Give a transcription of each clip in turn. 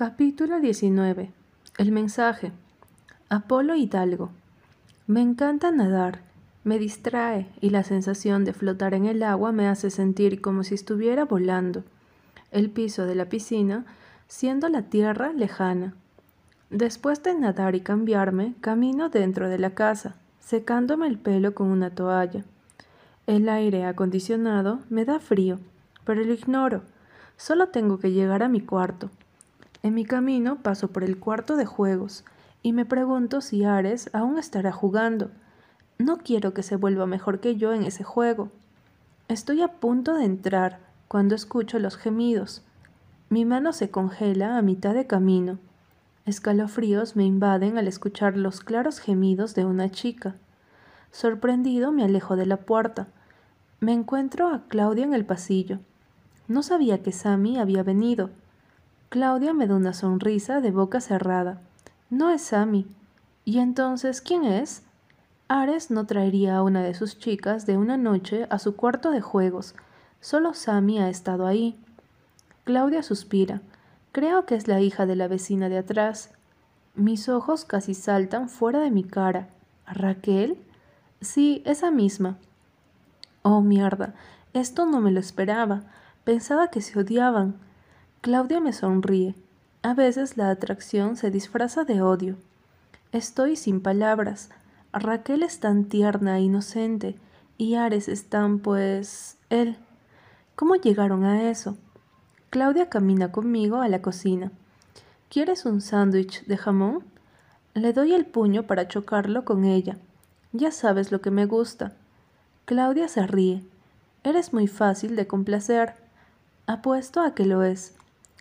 Capítulo 19. El mensaje. Apolo Hidalgo. Me encanta nadar, me distrae y la sensación de flotar en el agua me hace sentir como si estuviera volando. El piso de la piscina, siendo la tierra lejana. Después de nadar y cambiarme, camino dentro de la casa, secándome el pelo con una toalla. El aire acondicionado me da frío, pero lo ignoro. Solo tengo que llegar a mi cuarto. En mi camino paso por el cuarto de juegos y me pregunto si Ares aún estará jugando. No quiero que se vuelva mejor que yo en ese juego. Estoy a punto de entrar cuando escucho los gemidos. Mi mano se congela a mitad de camino. Escalofríos me invaden al escuchar los claros gemidos de una chica. Sorprendido me alejo de la puerta. Me encuentro a Claudia en el pasillo. No sabía que Sammy había venido. Claudia me da una sonrisa de boca cerrada. No es Sammy. ¿Y entonces quién es? Ares no traería a una de sus chicas de una noche a su cuarto de juegos. Solo Sammy ha estado ahí. Claudia suspira. Creo que es la hija de la vecina de atrás. Mis ojos casi saltan fuera de mi cara. ¿Raquel? Sí, esa misma. Oh, mierda. Esto no me lo esperaba. Pensaba que se odiaban. Claudia me sonríe. A veces la atracción se disfraza de odio. Estoy sin palabras. Raquel es tan tierna e inocente, y Ares es tan, pues, él. ¿Cómo llegaron a eso? Claudia camina conmigo a la cocina. ¿Quieres un sándwich de jamón? Le doy el puño para chocarlo con ella. Ya sabes lo que me gusta. Claudia se ríe. Eres muy fácil de complacer. Apuesto a que lo es.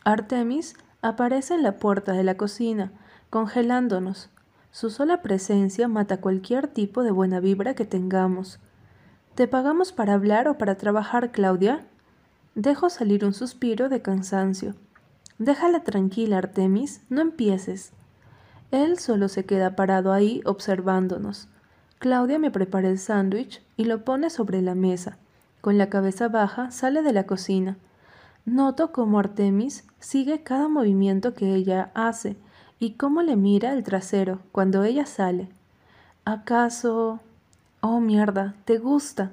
Artemis aparece en la puerta de la cocina, congelándonos. Su sola presencia mata cualquier tipo de buena vibra que tengamos. ¿Te pagamos para hablar o para trabajar, Claudia? Dejo salir un suspiro de cansancio. Déjala tranquila, Artemis, no empieces. Él solo se queda parado ahí observándonos. Claudia me prepara el sándwich y lo pone sobre la mesa. Con la cabeza baja sale de la cocina. Noto cómo Artemis sigue cada movimiento que ella hace y cómo le mira el trasero cuando ella sale. ¿Acaso... Oh, mierda, ¿te gusta?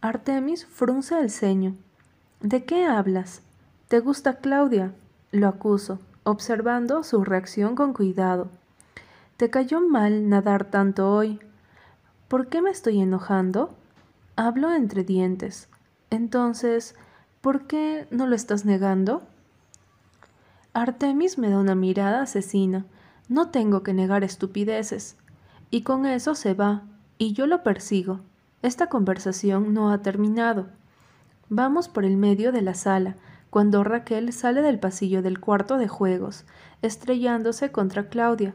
Artemis frunce el ceño. ¿De qué hablas? ¿Te gusta Claudia? Lo acuso, observando su reacción con cuidado. ¿Te cayó mal nadar tanto hoy? ¿Por qué me estoy enojando? Hablo entre dientes. Entonces, ¿Por qué no lo estás negando? Artemis me da una mirada asesina. No tengo que negar estupideces. Y con eso se va, y yo lo persigo. Esta conversación no ha terminado. Vamos por el medio de la sala, cuando Raquel sale del pasillo del cuarto de juegos, estrellándose contra Claudia.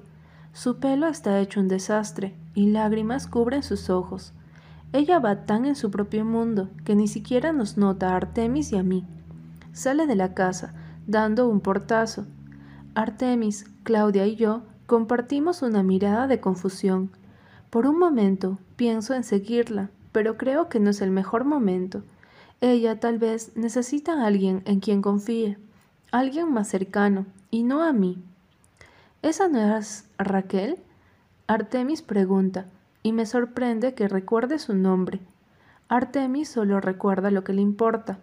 Su pelo está hecho un desastre, y lágrimas cubren sus ojos. Ella va tan en su propio mundo que ni siquiera nos nota a Artemis y a mí. Sale de la casa, dando un portazo. Artemis, Claudia y yo compartimos una mirada de confusión. Por un momento pienso en seguirla, pero creo que no es el mejor momento. Ella tal vez necesita a alguien en quien confíe, alguien más cercano, y no a mí. ¿Esa no es Raquel? Artemis pregunta, y me sorprende que recuerde su nombre. Artemis solo recuerda lo que le importa.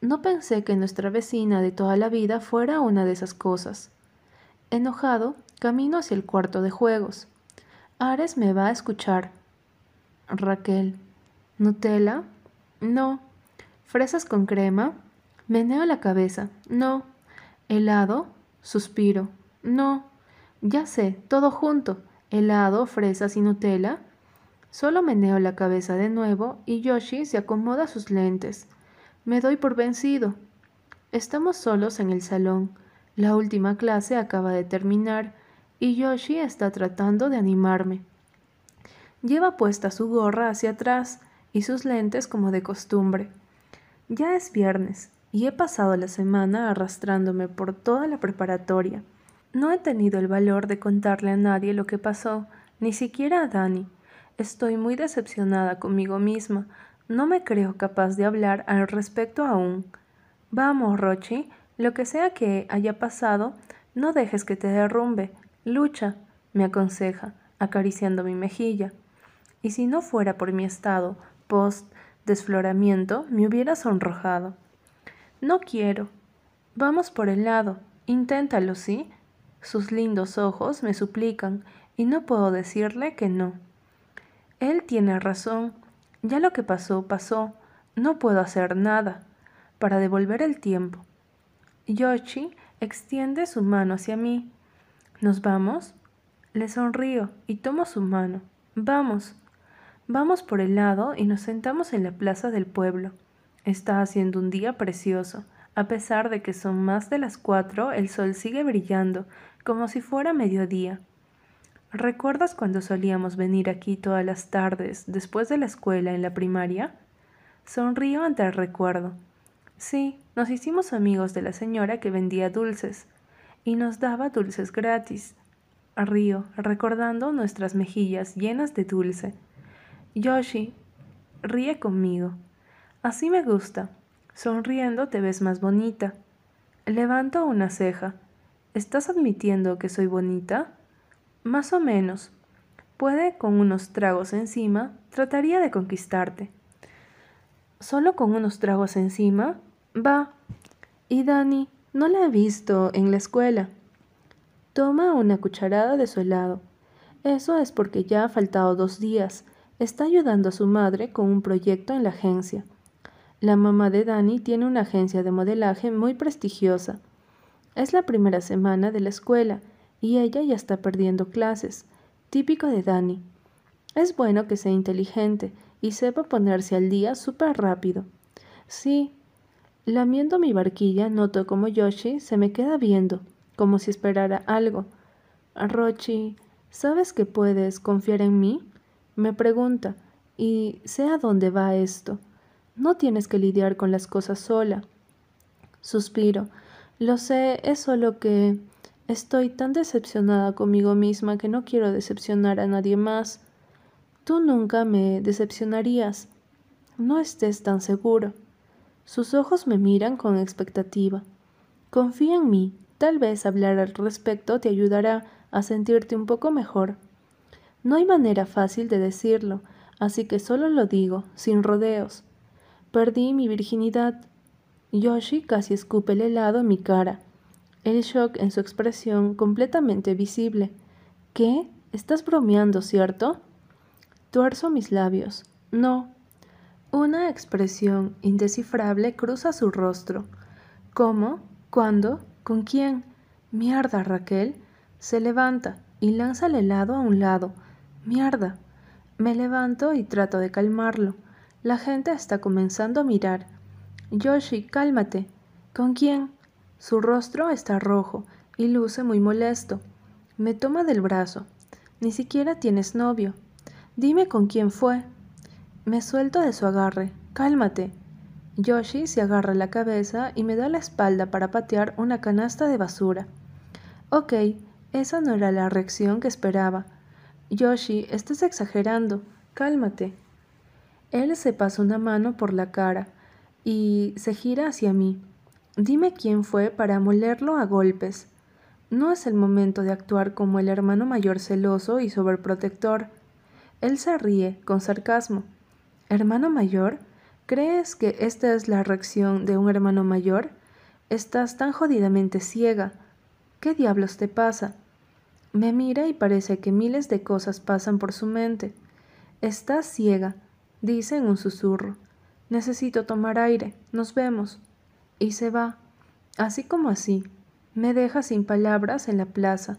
No pensé que nuestra vecina de toda la vida fuera una de esas cosas. Enojado, camino hacia el cuarto de juegos. Ares me va a escuchar. Raquel. ¿Nutella? No. ¿Fresas con crema? Meneo la cabeza. No. ¿Helado? Suspiro. No. Ya sé, todo junto. ¿Helado, fresas y Nutella? Solo meneo la cabeza de nuevo y Yoshi se acomoda sus lentes. Me doy por vencido. Estamos solos en el salón. La última clase acaba de terminar y Yoshi está tratando de animarme. Lleva puesta su gorra hacia atrás y sus lentes como de costumbre. Ya es viernes y he pasado la semana arrastrándome por toda la preparatoria. No he tenido el valor de contarle a nadie lo que pasó, ni siquiera a Dani. Estoy muy decepcionada conmigo misma. No me creo capaz de hablar al respecto aún. Vamos, Rochi, lo que sea que haya pasado, No dejes que te derrumbe. Lucha, me aconseja, acariciando mi mejilla. Y si no fuera por mi estado post desfloramiento, me hubiera sonrojado. No quiero. Vamos por el lado. Inténtalo, ¿sí? Sus lindos ojos me suplican, y no puedo decirle que no. Él tiene razón. Ya lo que pasó, pasó. No puedo hacer nada para devolver el tiempo. Yoshi extiende su mano hacia mí. ¿Nos vamos? Le sonrío y tomo su mano. Vamos. Vamos por el lado y nos sentamos en la plaza del pueblo. Está haciendo un día precioso. A pesar de que son más de las cuatro, el sol sigue brillando, como si fuera mediodía. ¿Recuerdas cuando solíamos venir aquí todas las tardes después de la escuela en la primaria? Sonrío ante el recuerdo. Sí, nos hicimos amigos de la señora que vendía dulces y nos daba dulces gratis. Río, recordando nuestras mejillas llenas de dulce. Yoshi, ríe conmigo. Así me gusta. Sonriendo te ves más bonita. Levanto una ceja. ¿Estás admitiendo que soy bonita? Más o menos. Puede, con unos tragos encima, trataría de conquistarte. ¿Solo con unos tragos encima? Va. Y Dani, no la he visto en la escuela. Toma una cucharada de su helado. Eso es porque ya ha faltado dos días. Está ayudando a su madre con un proyecto en la agencia. La mamá de Dani tiene una agencia de modelaje muy prestigiosa. Es la primera semana de la escuela y ella ya está perdiendo clases, típico de Dani. Es bueno que sea inteligente y sepa ponerse al día súper rápido. Sí, lamiendo mi barquilla noto como Yoshi se me queda viendo, como si esperara algo. Rochi, ¿sabes que puedes confiar en mí? Me pregunta, y sé a dónde va esto. No tienes que lidiar con las cosas sola. Suspiro. Lo sé, es solo que... Estoy tan decepcionada conmigo misma que no quiero decepcionar a nadie más. Tú nunca me decepcionarías. No estés tan seguro. Sus ojos me miran con expectativa. Confía en mí. Tal vez hablar al respecto te ayudará a sentirte un poco mejor. No hay manera fácil de decirlo, así que solo lo digo, sin rodeos. Perdí mi virginidad. Yoshi casi escupe el helado en mi cara el shock en su expresión completamente visible. ¿Qué? Estás bromeando, ¿cierto? Tuerzo mis labios. No. Una expresión indescifrable cruza su rostro. ¿Cómo? ¿Cuándo? ¿Con quién? Mierda, Raquel. Se levanta y lanza el helado a un lado. Mierda. Me levanto y trato de calmarlo. La gente está comenzando a mirar. Yoshi, cálmate. ¿Con quién? Su rostro está rojo y luce muy molesto. Me toma del brazo. Ni siquiera tienes novio. Dime con quién fue. Me suelto de su agarre. Cálmate. Yoshi se agarra la cabeza y me da la espalda para patear una canasta de basura. Ok, esa no era la reacción que esperaba. Yoshi, estás exagerando. Cálmate. Él se pasa una mano por la cara y se gira hacia mí. Dime quién fue para molerlo a golpes. No es el momento de actuar como el hermano mayor celoso y sobreprotector. Él se ríe con sarcasmo. ¿Hermano mayor? ¿Crees que esta es la reacción de un hermano mayor? Estás tan jodidamente ciega. ¿Qué diablos te pasa? Me mira y parece que miles de cosas pasan por su mente. Estás ciega, dice en un susurro. Necesito tomar aire. Nos vemos y se va, así como así, me deja sin palabras en la plaza,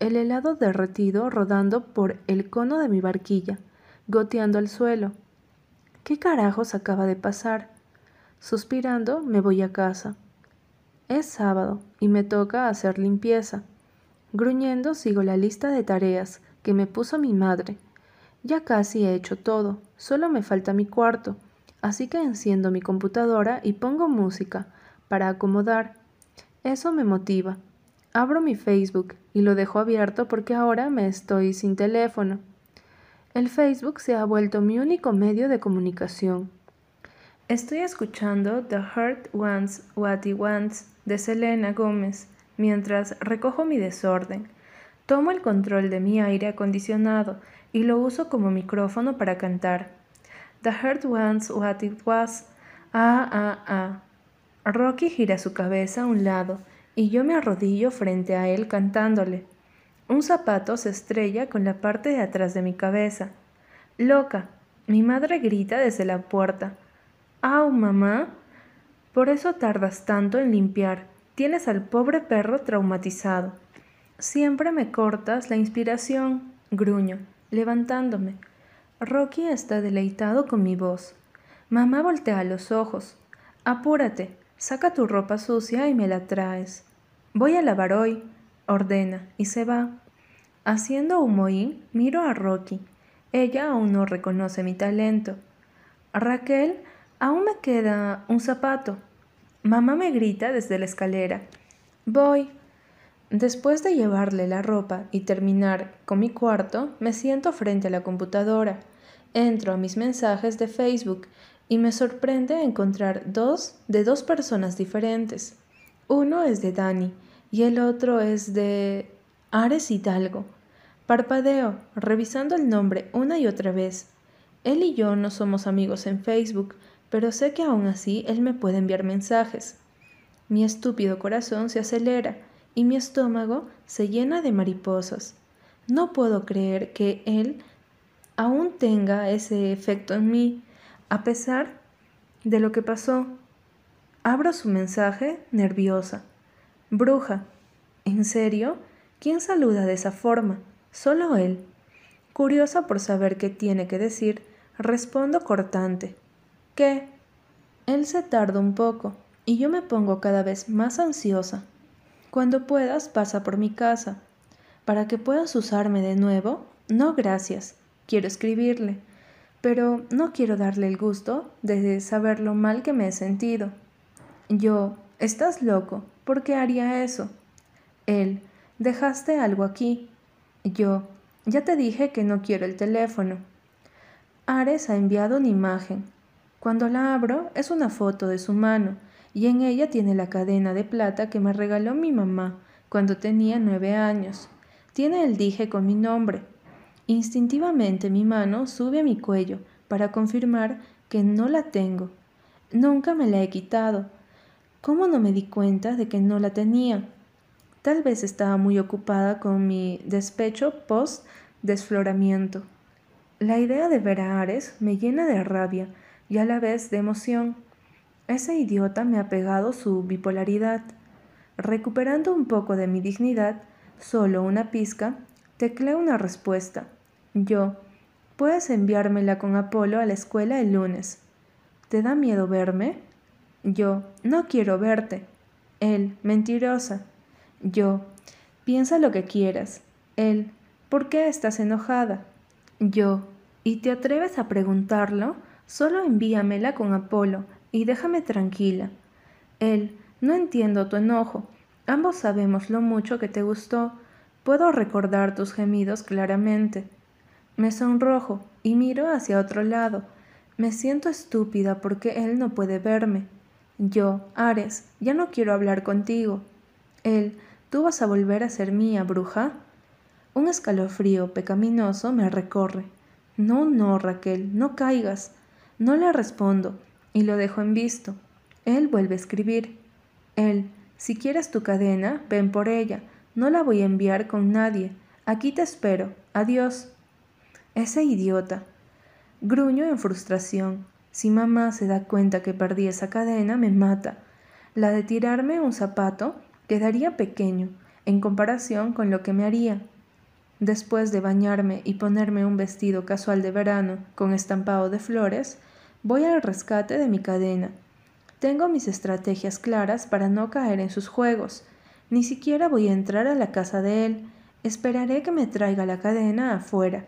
el helado derretido rodando por el cono de mi barquilla, goteando al suelo. ¿Qué carajos acaba de pasar? Suspirando, me voy a casa. Es sábado y me toca hacer limpieza. Gruñendo sigo la lista de tareas que me puso mi madre. Ya casi he hecho todo, solo me falta mi cuarto así que enciendo mi computadora y pongo música para acomodar. Eso me motiva. Abro mi Facebook y lo dejo abierto porque ahora me estoy sin teléfono. El Facebook se ha vuelto mi único medio de comunicación. Estoy escuchando The Heart Wants What It Wants de Selena Gómez. mientras recojo mi desorden. Tomo el control de mi aire acondicionado y lo uso como micrófono para cantar. The heart wants what it was. Ah, ah, ah. Rocky gira su cabeza a un lado y yo me arrodillo frente a él cantándole. Un zapato se estrella con la parte de atrás de mi cabeza. Loca, mi madre grita desde la puerta. ¡Au, mamá! Por eso tardas tanto en limpiar. Tienes al pobre perro traumatizado. Siempre me cortas la inspiración, gruño, levantándome. Rocky está deleitado con mi voz. Mamá voltea los ojos. Apúrate, saca tu ropa sucia y me la traes. Voy a lavar hoy, ordena, y se va. Haciendo un mohín, miro a Rocky. Ella aún no reconoce mi talento. Raquel, aún me queda un zapato. Mamá me grita desde la escalera. Voy. Después de llevarle la ropa y terminar con mi cuarto, me siento frente a la computadora. Entro a mis mensajes de Facebook y me sorprende encontrar dos de dos personas diferentes. Uno es de Dani y el otro es de Ares Hidalgo. Parpadeo, revisando el nombre una y otra vez. Él y yo no somos amigos en Facebook, pero sé que aún así él me puede enviar mensajes. Mi estúpido corazón se acelera y mi estómago se llena de mariposas. No puedo creer que él aún tenga ese efecto en mí, a pesar de lo que pasó. Abro su mensaje nerviosa. Bruja, ¿en serio? ¿Quién saluda de esa forma? Solo él. Curiosa por saber qué tiene que decir, respondo cortante. ¿Qué? Él se tarda un poco y yo me pongo cada vez más ansiosa. Cuando puedas, pasa por mi casa. Para que puedas usarme de nuevo, no gracias. Quiero escribirle, pero no quiero darle el gusto de saber lo mal que me he sentido. Yo, estás loco, ¿por qué haría eso? Él, dejaste algo aquí. Yo, ya te dije que no quiero el teléfono. Ares ha enviado una imagen. Cuando la abro es una foto de su mano y en ella tiene la cadena de plata que me regaló mi mamá cuando tenía nueve años. Tiene el dije con mi nombre. Instintivamente mi mano sube a mi cuello para confirmar que no la tengo. Nunca me la he quitado. ¿Cómo no me di cuenta de que no la tenía? Tal vez estaba muy ocupada con mi despecho post desfloramiento. La idea de ver a Ares me llena de rabia y a la vez de emoción. Ese idiota me ha pegado su bipolaridad. Recuperando un poco de mi dignidad, solo una pizca, tecleo una respuesta. Yo, puedes enviármela con Apolo a la escuela el lunes. ¿Te da miedo verme? Yo, no quiero verte. Él, mentirosa. Yo, piensa lo que quieras. Él, ¿por qué estás enojada? Yo, ¿y te atreves a preguntarlo? Solo envíamela con Apolo y déjame tranquila. Él, no entiendo tu enojo. Ambos sabemos lo mucho que te gustó. Puedo recordar tus gemidos claramente. Me sonrojo y miro hacia otro lado. Me siento estúpida porque él no puede verme. Yo, Ares, ya no quiero hablar contigo. Él, ¿tú vas a volver a ser mía, bruja? Un escalofrío pecaminoso me recorre. No, no, Raquel, no caigas. No le respondo y lo dejo en visto. Él vuelve a escribir. Él, si quieres tu cadena, ven por ella. No la voy a enviar con nadie. Aquí te espero. Adiós. Ese idiota. Gruño en frustración. Si mamá se da cuenta que perdí esa cadena, me mata. La de tirarme un zapato quedaría pequeño en comparación con lo que me haría. Después de bañarme y ponerme un vestido casual de verano con estampado de flores, Voy al rescate de mi cadena. Tengo mis estrategias claras para no caer en sus juegos. Ni siquiera voy a entrar a la casa de él. Esperaré que me traiga la cadena afuera.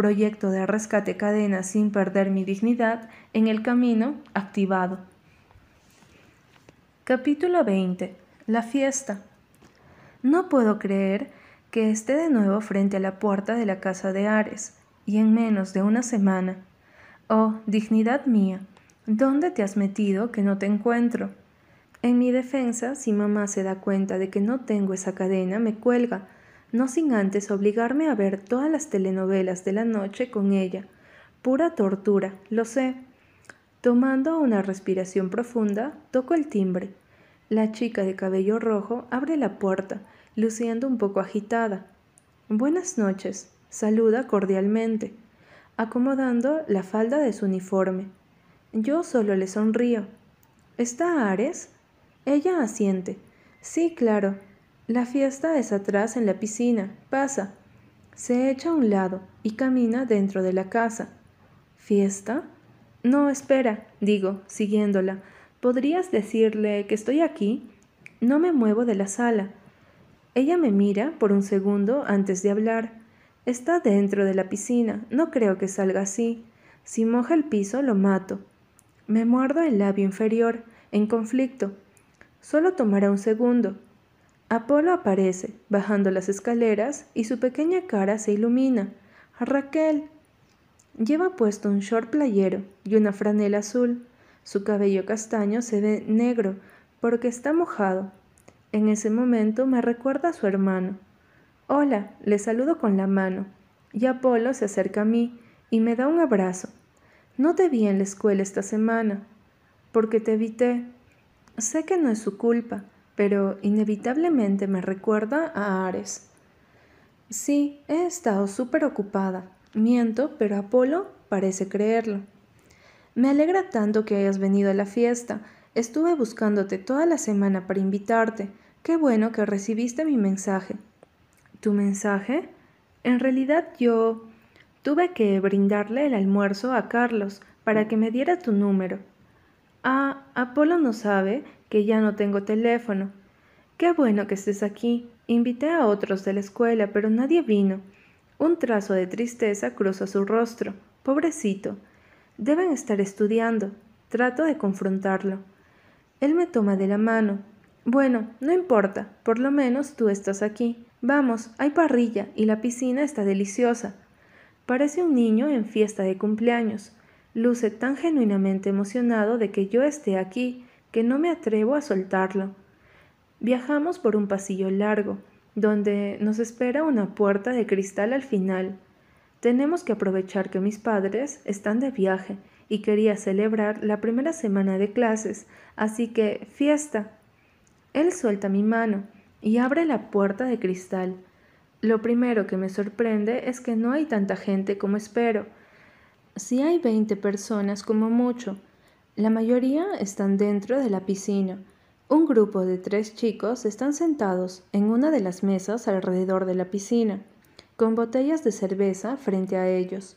Proyecto de rescate cadena sin perder mi dignidad en el camino activado. Capítulo 20. La fiesta. No puedo creer que esté de nuevo frente a la puerta de la casa de Ares, y en menos de una semana Oh, dignidad mía, ¿dónde te has metido que no te encuentro? En mi defensa, si mamá se da cuenta de que no tengo esa cadena, me cuelga, no sin antes obligarme a ver todas las telenovelas de la noche con ella. Pura tortura, lo sé. Tomando una respiración profunda, toco el timbre. La chica de cabello rojo abre la puerta, luciendo un poco agitada. Buenas noches, saluda cordialmente, acomodando la falda de su uniforme. Yo solo le sonrío. ¿Está Ares? Ella asiente. Sí, claro. La fiesta es atrás en la piscina. Pasa. Se echa a un lado y camina dentro de la casa. ¿Fiesta? No, espera, digo, siguiéndola. ¿Podrías decirle que estoy aquí? No me muevo de la sala. Ella me mira por un segundo antes de hablar. Está dentro de la piscina. No creo que salga así. Si moja el piso, lo mato. Me muerdo el labio inferior, en conflicto. Solo tomará un segundo. Apolo aparece, bajando las escaleras, y su pequeña cara se ilumina. Raquel. Lleva puesto un short playero y una franela azul. Su cabello castaño se ve negro porque está mojado. En ese momento me recuerda a su hermano. Hola, le saludo con la mano, y Apolo se acerca a mí y me da un abrazo. No te vi en la escuela esta semana, porque te evité, Sé que no es su culpa, pero inevitablemente me recuerda a Ares. Sí, he estado súper ocupada. Miento, pero Apolo parece creerlo. Me alegra tanto que hayas venido a la fiesta. Estuve buscándote toda la semana para invitarte. Qué bueno que recibiste mi mensaje. ¿Tu mensaje? En realidad yo tuve que brindarle el almuerzo a Carlos para que me diera tu número. Ah, Apolo no sabe que ya no tengo teléfono. Qué bueno que estés aquí. Invité a otros de la escuela, pero nadie vino. Un trazo de tristeza cruza su rostro. Pobrecito. Deben estar estudiando. Trato de confrontarlo. Él me toma de la mano. Bueno, no importa, por lo menos tú estás aquí. Vamos, hay parrilla y la piscina está deliciosa. Parece un niño en fiesta de cumpleaños. Luce tan genuinamente emocionado de que yo esté aquí que no me atrevo a soltarlo. Viajamos por un pasillo largo, donde nos espera una puerta de cristal al final. Tenemos que aprovechar que mis padres están de viaje y quería celebrar la primera semana de clases, así que fiesta. Él suelta mi mano y abre la puerta de cristal. Lo primero que me sorprende es que no hay tanta gente como espero. Si hay veinte personas como mucho, la mayoría están dentro de la piscina. Un grupo de tres chicos están sentados en una de las mesas alrededor de la piscina, con botellas de cerveza frente a ellos.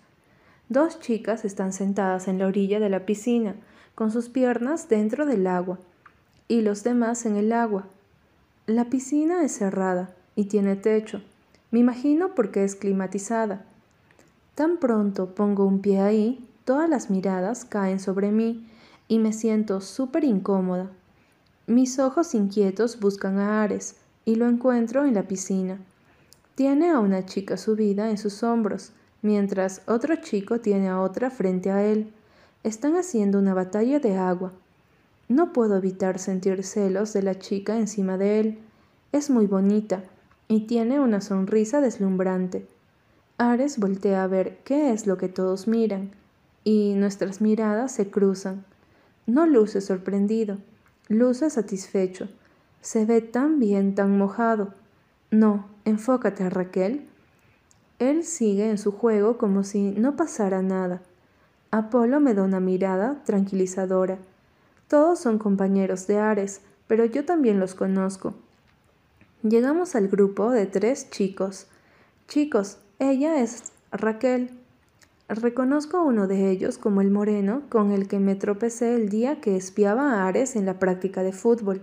Dos chicas están sentadas en la orilla de la piscina, con sus piernas dentro del agua, y los demás en el agua. La piscina es cerrada y tiene techo. Me imagino porque es climatizada. Tan pronto pongo un pie ahí, todas las miradas caen sobre mí y me siento súper incómoda. Mis ojos inquietos buscan a Ares y lo encuentro en la piscina. Tiene a una chica subida en sus hombros, mientras otro chico tiene a otra frente a él. Están haciendo una batalla de agua. No puedo evitar sentir celos de la chica encima de él. Es muy bonita y tiene una sonrisa deslumbrante. Ares voltea a ver qué es lo que todos miran, y nuestras miradas se cruzan. No luce sorprendido, luce satisfecho. Se ve tan bien, tan mojado. No, enfócate, Raquel. Él sigue en su juego como si no pasara nada. Apolo me da una mirada tranquilizadora. Todos son compañeros de Ares, pero yo también los conozco. Llegamos al grupo de tres chicos. Chicos, ella es Raquel. Reconozco a uno de ellos como el moreno con el que me tropecé el día que espiaba a Ares en la práctica de fútbol.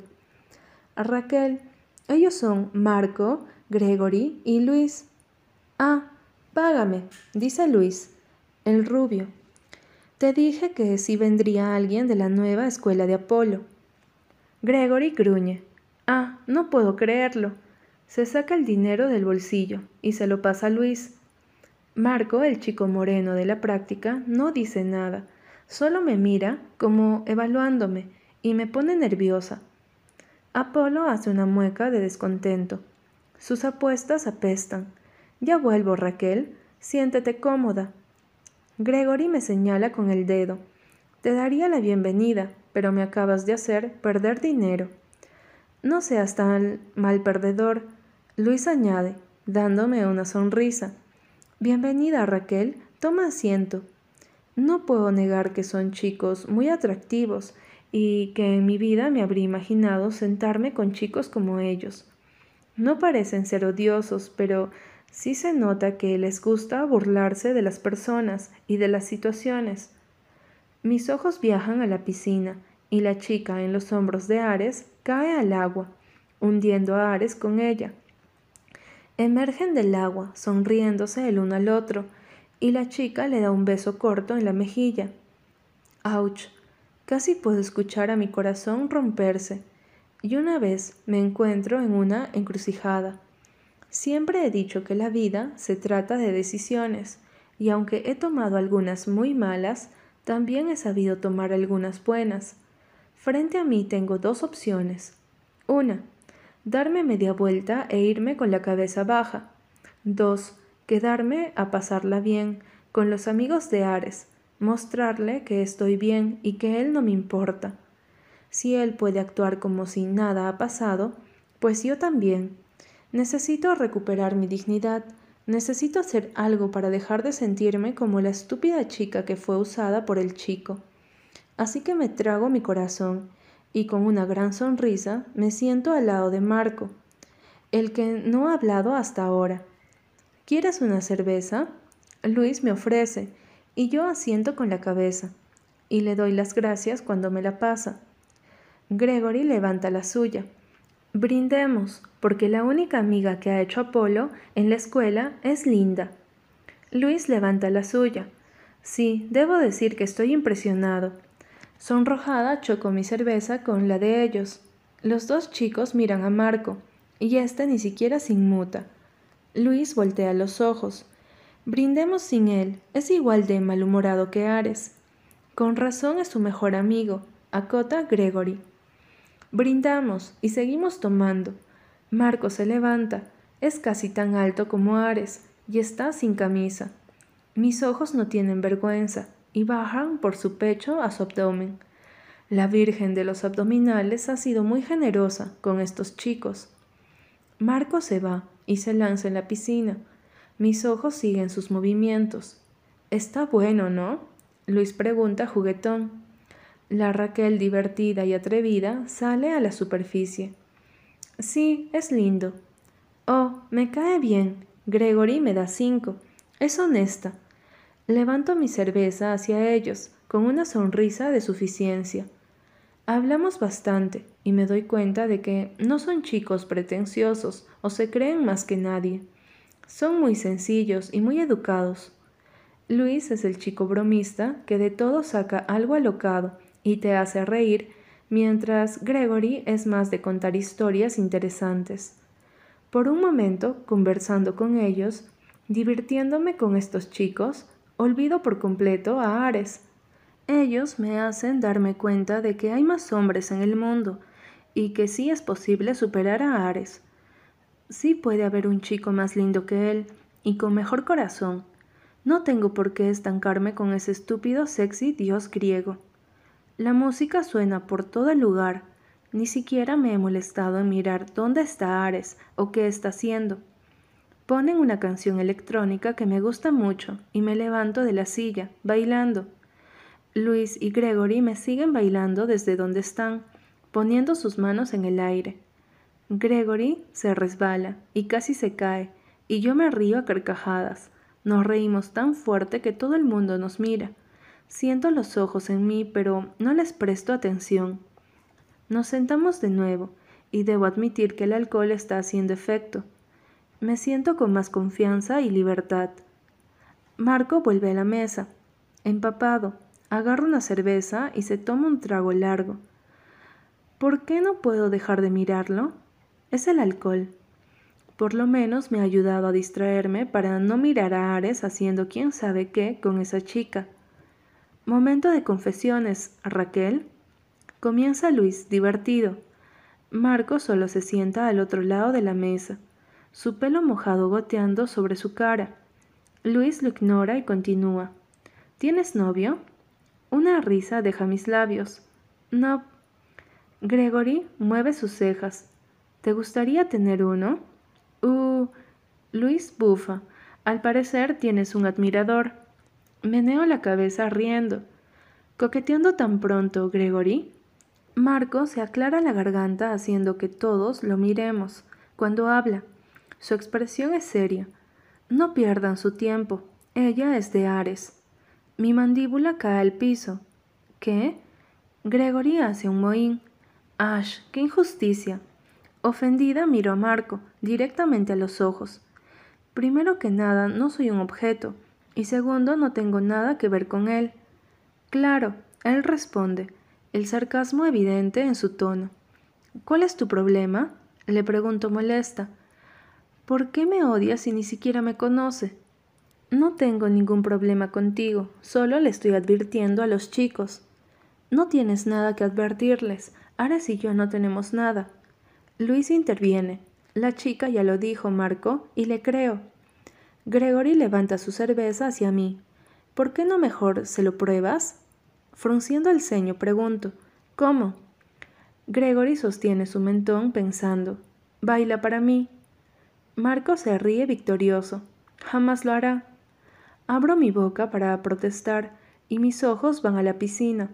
Raquel, ellos son Marco, Gregory y Luis. Ah, págame, dice Luis, el rubio. Te dije que sí vendría alguien de la nueva escuela de Apolo. Gregory gruñe. Ah, no puedo creerlo. Se saca el dinero del bolsillo y se lo pasa a Luis. Marco, el chico moreno de la práctica, no dice nada, solo me mira como evaluándome y me pone nerviosa. Apolo hace una mueca de descontento. Sus apuestas apestan. Ya vuelvo, Raquel. Siéntete cómoda. Gregory me señala con el dedo. Te daría la bienvenida, pero me acabas de hacer perder dinero. No seas tan mal perdedor, Luis añade, dándome una sonrisa. Bienvenida, Raquel. Toma asiento. No puedo negar que son chicos muy atractivos y que en mi vida me habría imaginado sentarme con chicos como ellos. No parecen ser odiosos, pero sí se nota que les gusta burlarse de las personas y de las situaciones. Mis ojos viajan a la piscina y la chica en los hombros de Ares cae al agua, hundiendo a Ares con ella. Emergen del agua, sonriéndose el uno al otro, y la chica le da un beso corto en la mejilla. ¡Auch! Casi puedo escuchar a mi corazón romperse. Y una vez me encuentro en una encrucijada. Siempre he dicho que la vida se trata de decisiones, y aunque he tomado algunas muy malas, también he sabido tomar algunas buenas. Frente a mí tengo dos opciones. Una, darme media vuelta e irme con la cabeza baja. Dos, quedarme a pasarla bien con los amigos de Ares, mostrarle que estoy bien y que él no me importa. Si él puede actuar como si nada ha pasado, pues yo también. Necesito recuperar mi dignidad, necesito hacer algo para dejar de sentirme como la estúpida chica que fue usada por el chico. Así que me trago mi corazón y con una gran sonrisa me siento al lado de Marco, el que no ha hablado hasta ahora. ¿Quieres una cerveza? Luis me ofrece y yo asiento con la cabeza, y le doy las gracias cuando me la pasa. Gregory levanta la suya. Brindemos, porque la única amiga que ha hecho Apolo en la escuela es Linda. Luis levanta la suya. Sí, debo decir que estoy impresionado. Sonrojada choco mi cerveza con la de ellos. Los dos chicos miran a Marco, y éste ni siquiera se inmuta. Luis voltea los ojos. Brindemos sin él, es igual de malhumorado que Ares. Con razón es su mejor amigo, acota Gregory. Brindamos y seguimos tomando. Marco se levanta, es casi tan alto como Ares y está sin camisa. Mis ojos no tienen vergüenza y bajan por su pecho a su abdomen. La Virgen de los Abdominales ha sido muy generosa con estos chicos. Marco se va y se lanza en la piscina. Mis ojos siguen sus movimientos. Está bueno, ¿no? Luis pregunta juguetón. La Raquel divertida y atrevida sale a la superficie. Sí, es lindo. Oh, me cae bien. Gregory me da cinco. Es honesta. Levanto mi cerveza hacia ellos, con una sonrisa de suficiencia. Hablamos bastante, y me doy cuenta de que no son chicos pretenciosos o se creen más que nadie. Son muy sencillos y muy educados. Luis es el chico bromista que de todo saca algo alocado y te hace reír, mientras Gregory es más de contar historias interesantes. Por un momento, conversando con ellos, divirtiéndome con estos chicos, olvido por completo a Ares. Ellos me hacen darme cuenta de que hay más hombres en el mundo y que sí es posible superar a Ares. Sí puede haber un chico más lindo que él y con mejor corazón. No tengo por qué estancarme con ese estúpido sexy dios griego. La música suena por todo el lugar. Ni siquiera me he molestado en mirar dónde está Ares o qué está haciendo. Ponen una canción electrónica que me gusta mucho y me levanto de la silla, bailando. Luis y Gregory me siguen bailando desde donde están, poniendo sus manos en el aire. Gregory se resbala y casi se cae, y yo me río a carcajadas. Nos reímos tan fuerte que todo el mundo nos mira. Siento los ojos en mí, pero no les presto atención. Nos sentamos de nuevo, y debo admitir que el alcohol está haciendo efecto. Me siento con más confianza y libertad. Marco vuelve a la mesa, empapado, agarra una cerveza y se toma un trago largo. ¿Por qué no puedo dejar de mirarlo? es el alcohol. Por lo menos me ha ayudado a distraerme para no mirar a Ares haciendo quién sabe qué con esa chica. Momento de confesiones, Raquel. Comienza Luis, divertido. Marco solo se sienta al otro lado de la mesa, su pelo mojado goteando sobre su cara. Luis lo ignora y continúa. ¿Tienes novio? Una risa deja mis labios. No. Gregory mueve sus cejas. ¿Te gustaría tener uno? Uh. Luis bufa. Al parecer tienes un admirador. Meneo la cabeza riendo. ¿Coqueteando tan pronto, Gregory? Marco se aclara la garganta haciendo que todos lo miremos cuando habla. Su expresión es seria. No pierdan su tiempo. Ella es de Ares. Mi mandíbula cae al piso. ¿Qué? Gregory hace un mohín. Ash, qué injusticia. Ofendida miro a Marco, directamente a los ojos. Primero que nada, no soy un objeto, y segundo, no tengo nada que ver con él. Claro, él responde, el sarcasmo evidente en su tono. ¿Cuál es tu problema? le pregunto molesta. ¿Por qué me odias si ni siquiera me conoce? No tengo ningún problema contigo, solo le estoy advirtiendo a los chicos. No tienes nada que advertirles, Ares y yo no tenemos nada. Luis interviene. La chica ya lo dijo, Marco, y le creo. Gregory levanta su cerveza hacia mí. ¿Por qué no mejor se lo pruebas? Frunciendo el ceño, pregunto, ¿cómo? Gregory sostiene su mentón pensando, baila para mí. Marco se ríe victorioso. Jamás lo hará. Abro mi boca para protestar y mis ojos van a la piscina.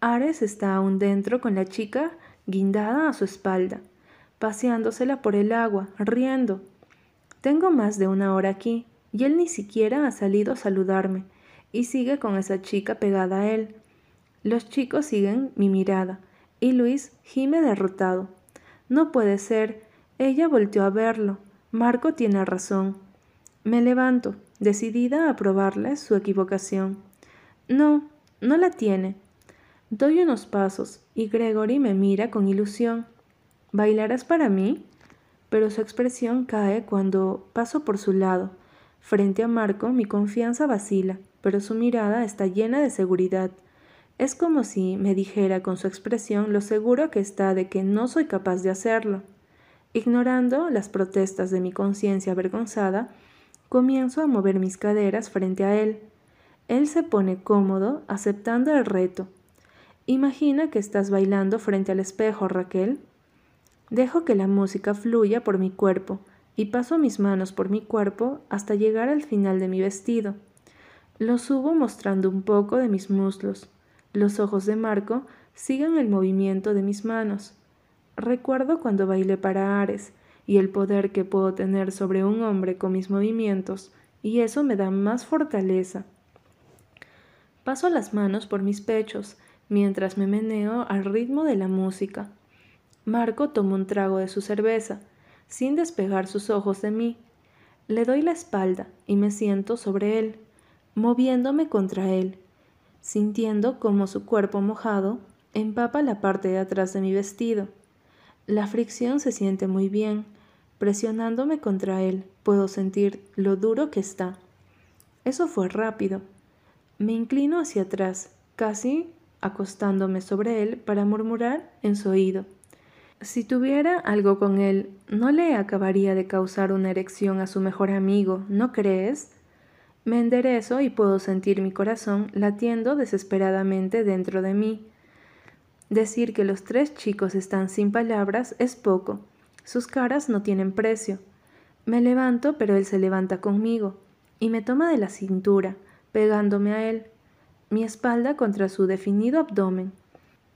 Ares está aún dentro con la chica guindada a su espalda, paseándosela por el agua, riendo. Tengo más de una hora aquí y él ni siquiera ha salido a saludarme y sigue con esa chica pegada a él. Los chicos siguen mi mirada y Luis gime derrotado. No puede ser. Ella volteó a verlo. Marco tiene razón. Me levanto, decidida a probarle su equivocación. No, no la tiene. Doy unos pasos y Gregory me mira con ilusión. ¿Bailarás para mí? Pero su expresión cae cuando paso por su lado. Frente a Marco mi confianza vacila, pero su mirada está llena de seguridad. Es como si me dijera con su expresión lo seguro que está de que no soy capaz de hacerlo. Ignorando las protestas de mi conciencia avergonzada, comienzo a mover mis caderas frente a él. Él se pone cómodo, aceptando el reto. Imagina que estás bailando frente al espejo, Raquel. Dejo que la música fluya por mi cuerpo y paso mis manos por mi cuerpo hasta llegar al final de mi vestido. Lo subo mostrando un poco de mis muslos. Los ojos de Marco siguen el movimiento de mis manos. Recuerdo cuando bailé para Ares y el poder que puedo tener sobre un hombre con mis movimientos, y eso me da más fortaleza. Paso las manos por mis pechos mientras me meneo al ritmo de la música. Marco toma un trago de su cerveza, sin despegar sus ojos de mí. Le doy la espalda y me siento sobre él, moviéndome contra él, sintiendo como su cuerpo mojado empapa la parte de atrás de mi vestido. La fricción se siente muy bien. Presionándome contra él, puedo sentir lo duro que está. Eso fue rápido. Me inclino hacia atrás, casi acostándome sobre él para murmurar en su oído. Si tuviera algo con él, ¿no le acabaría de causar una erección a su mejor amigo, no crees? Me enderezo y puedo sentir mi corazón latiendo desesperadamente dentro de mí. Decir que los tres chicos están sin palabras es poco. Sus caras no tienen precio. Me levanto, pero él se levanta conmigo y me toma de la cintura, pegándome a él, mi espalda contra su definido abdomen.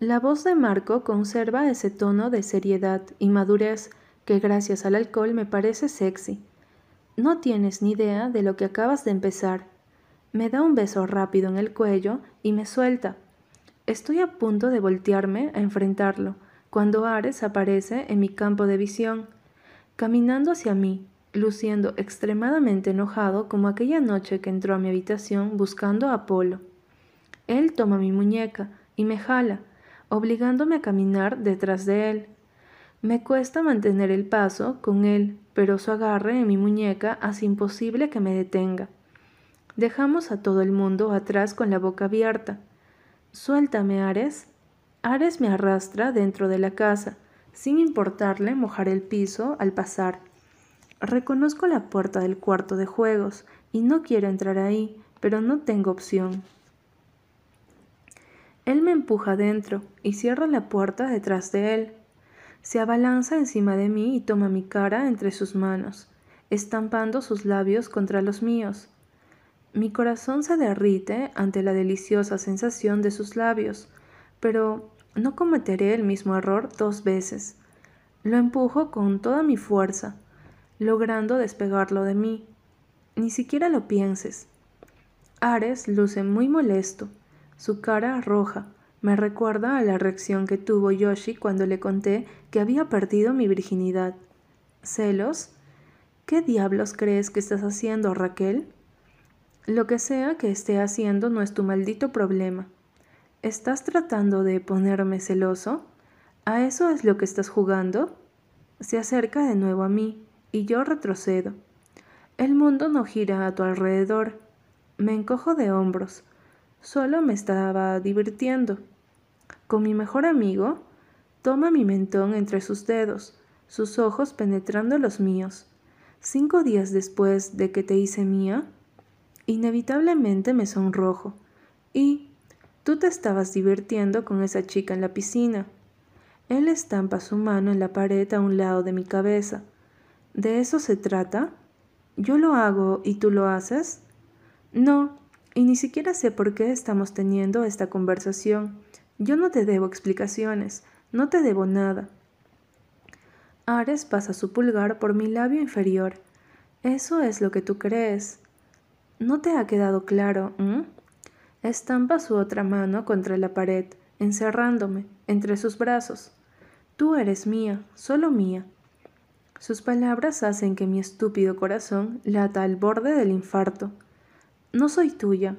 La voz de Marco conserva ese tono de seriedad y madurez que gracias al alcohol me parece sexy. No tienes ni idea de lo que acabas de empezar. Me da un beso rápido en el cuello y me suelta. Estoy a punto de voltearme a enfrentarlo, cuando Ares aparece en mi campo de visión, caminando hacia mí, luciendo extremadamente enojado como aquella noche que entró a mi habitación buscando a Apolo. Él toma mi muñeca y me jala, obligándome a caminar detrás de él. Me cuesta mantener el paso con él, pero su agarre en mi muñeca hace imposible que me detenga. Dejamos a todo el mundo atrás con la boca abierta. Suéltame, Ares. Ares me arrastra dentro de la casa, sin importarle mojar el piso al pasar. Reconozco la puerta del cuarto de juegos y no quiero entrar ahí, pero no tengo opción. Él me empuja dentro y cierra la puerta detrás de él. Se abalanza encima de mí y toma mi cara entre sus manos, estampando sus labios contra los míos. Mi corazón se derrite ante la deliciosa sensación de sus labios, pero no cometeré el mismo error dos veces. Lo empujo con toda mi fuerza, logrando despegarlo de mí. Ni siquiera lo pienses. Ares luce muy molesto, su cara roja, me recuerda a la reacción que tuvo Yoshi cuando le conté que había perdido mi virginidad. ¿Celos? ¿Qué diablos crees que estás haciendo, Raquel? Lo que sea que esté haciendo no es tu maldito problema. ¿Estás tratando de ponerme celoso? ¿A eso es lo que estás jugando? Se acerca de nuevo a mí y yo retrocedo. El mundo no gira a tu alrededor. Me encojo de hombros. Solo me estaba divirtiendo con mi mejor amigo, toma mi mentón entre sus dedos, sus ojos penetrando los míos. Cinco días después de que te hice mía, inevitablemente me sonrojo. Y tú te estabas divirtiendo con esa chica en la piscina. Él estampa su mano en la pared a un lado de mi cabeza. ¿De eso se trata? ¿Yo lo hago y tú lo haces? No, y ni siquiera sé por qué estamos teniendo esta conversación. Yo no te debo explicaciones, no te debo nada. Ares pasa su pulgar por mi labio inferior. Eso es lo que tú crees. ¿No te ha quedado claro? Estampa su otra mano contra la pared, encerrándome entre sus brazos. Tú eres mía, solo mía. Sus palabras hacen que mi estúpido corazón lata al borde del infarto. No soy tuya.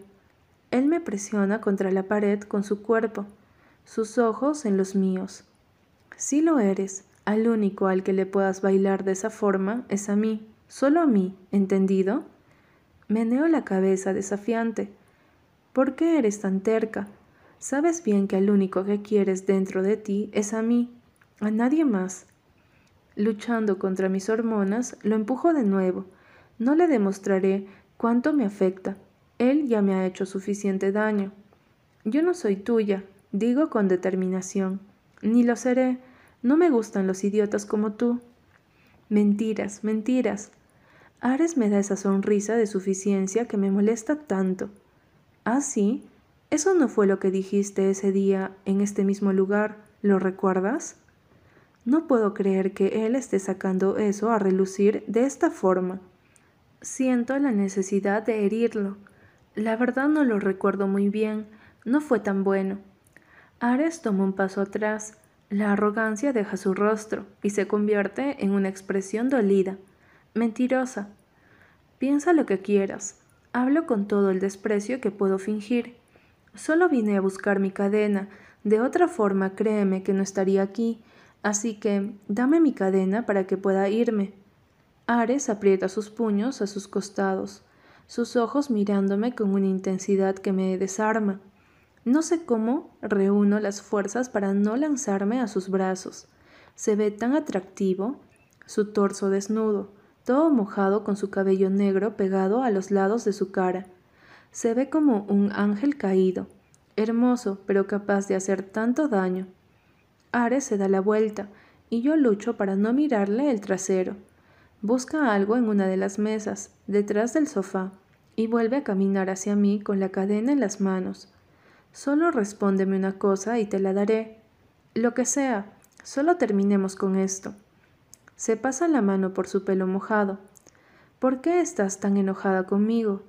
Él me presiona contra la pared con su cuerpo sus ojos en los míos. Si lo eres, al único al que le puedas bailar de esa forma es a mí, solo a mí, ¿entendido? Meneo la cabeza desafiante. ¿Por qué eres tan terca? Sabes bien que al único que quieres dentro de ti es a mí, a nadie más. Luchando contra mis hormonas, lo empujo de nuevo. No le demostraré cuánto me afecta. Él ya me ha hecho suficiente daño. Yo no soy tuya, Digo con determinación, ni lo seré, no me gustan los idiotas como tú. Mentiras, mentiras. Ares me da esa sonrisa de suficiencia que me molesta tanto. ¿Ah, sí? Eso no fue lo que dijiste ese día en este mismo lugar, ¿lo recuerdas? No puedo creer que él esté sacando eso a relucir de esta forma. Siento la necesidad de herirlo. La verdad no lo recuerdo muy bien, no fue tan bueno. Ares toma un paso atrás. La arrogancia deja su rostro y se convierte en una expresión dolida, mentirosa. Piensa lo que quieras. Hablo con todo el desprecio que puedo fingir. Solo vine a buscar mi cadena. De otra forma, créeme que no estaría aquí. Así que dame mi cadena para que pueda irme. Ares aprieta sus puños a sus costados, sus ojos mirándome con una intensidad que me desarma. No sé cómo reúno las fuerzas para no lanzarme a sus brazos. Se ve tan atractivo, su torso desnudo, todo mojado con su cabello negro pegado a los lados de su cara. Se ve como un ángel caído, hermoso pero capaz de hacer tanto daño. Ares se da la vuelta y yo lucho para no mirarle el trasero. Busca algo en una de las mesas, detrás del sofá, y vuelve a caminar hacia mí con la cadena en las manos. Solo respóndeme una cosa y te la daré. Lo que sea, solo terminemos con esto. Se pasa la mano por su pelo mojado. ¿Por qué estás tan enojada conmigo?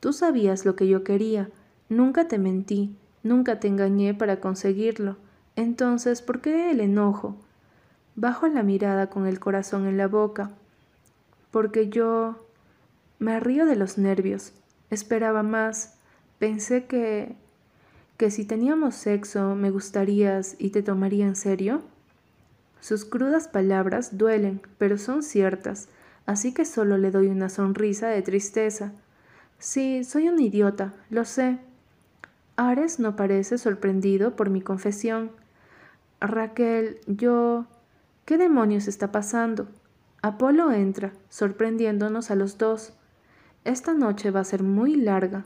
Tú sabías lo que yo quería. Nunca te mentí, nunca te engañé para conseguirlo. Entonces, ¿por qué el enojo? Bajo la mirada con el corazón en la boca. Porque yo... Me río de los nervios. Esperaba más. Pensé que que si teníamos sexo me gustarías y te tomaría en serio? Sus crudas palabras duelen, pero son ciertas, así que solo le doy una sonrisa de tristeza. Sí, soy un idiota, lo sé. Ares no parece sorprendido por mi confesión. Raquel, yo... ¿Qué demonios está pasando? Apolo entra, sorprendiéndonos a los dos. Esta noche va a ser muy larga,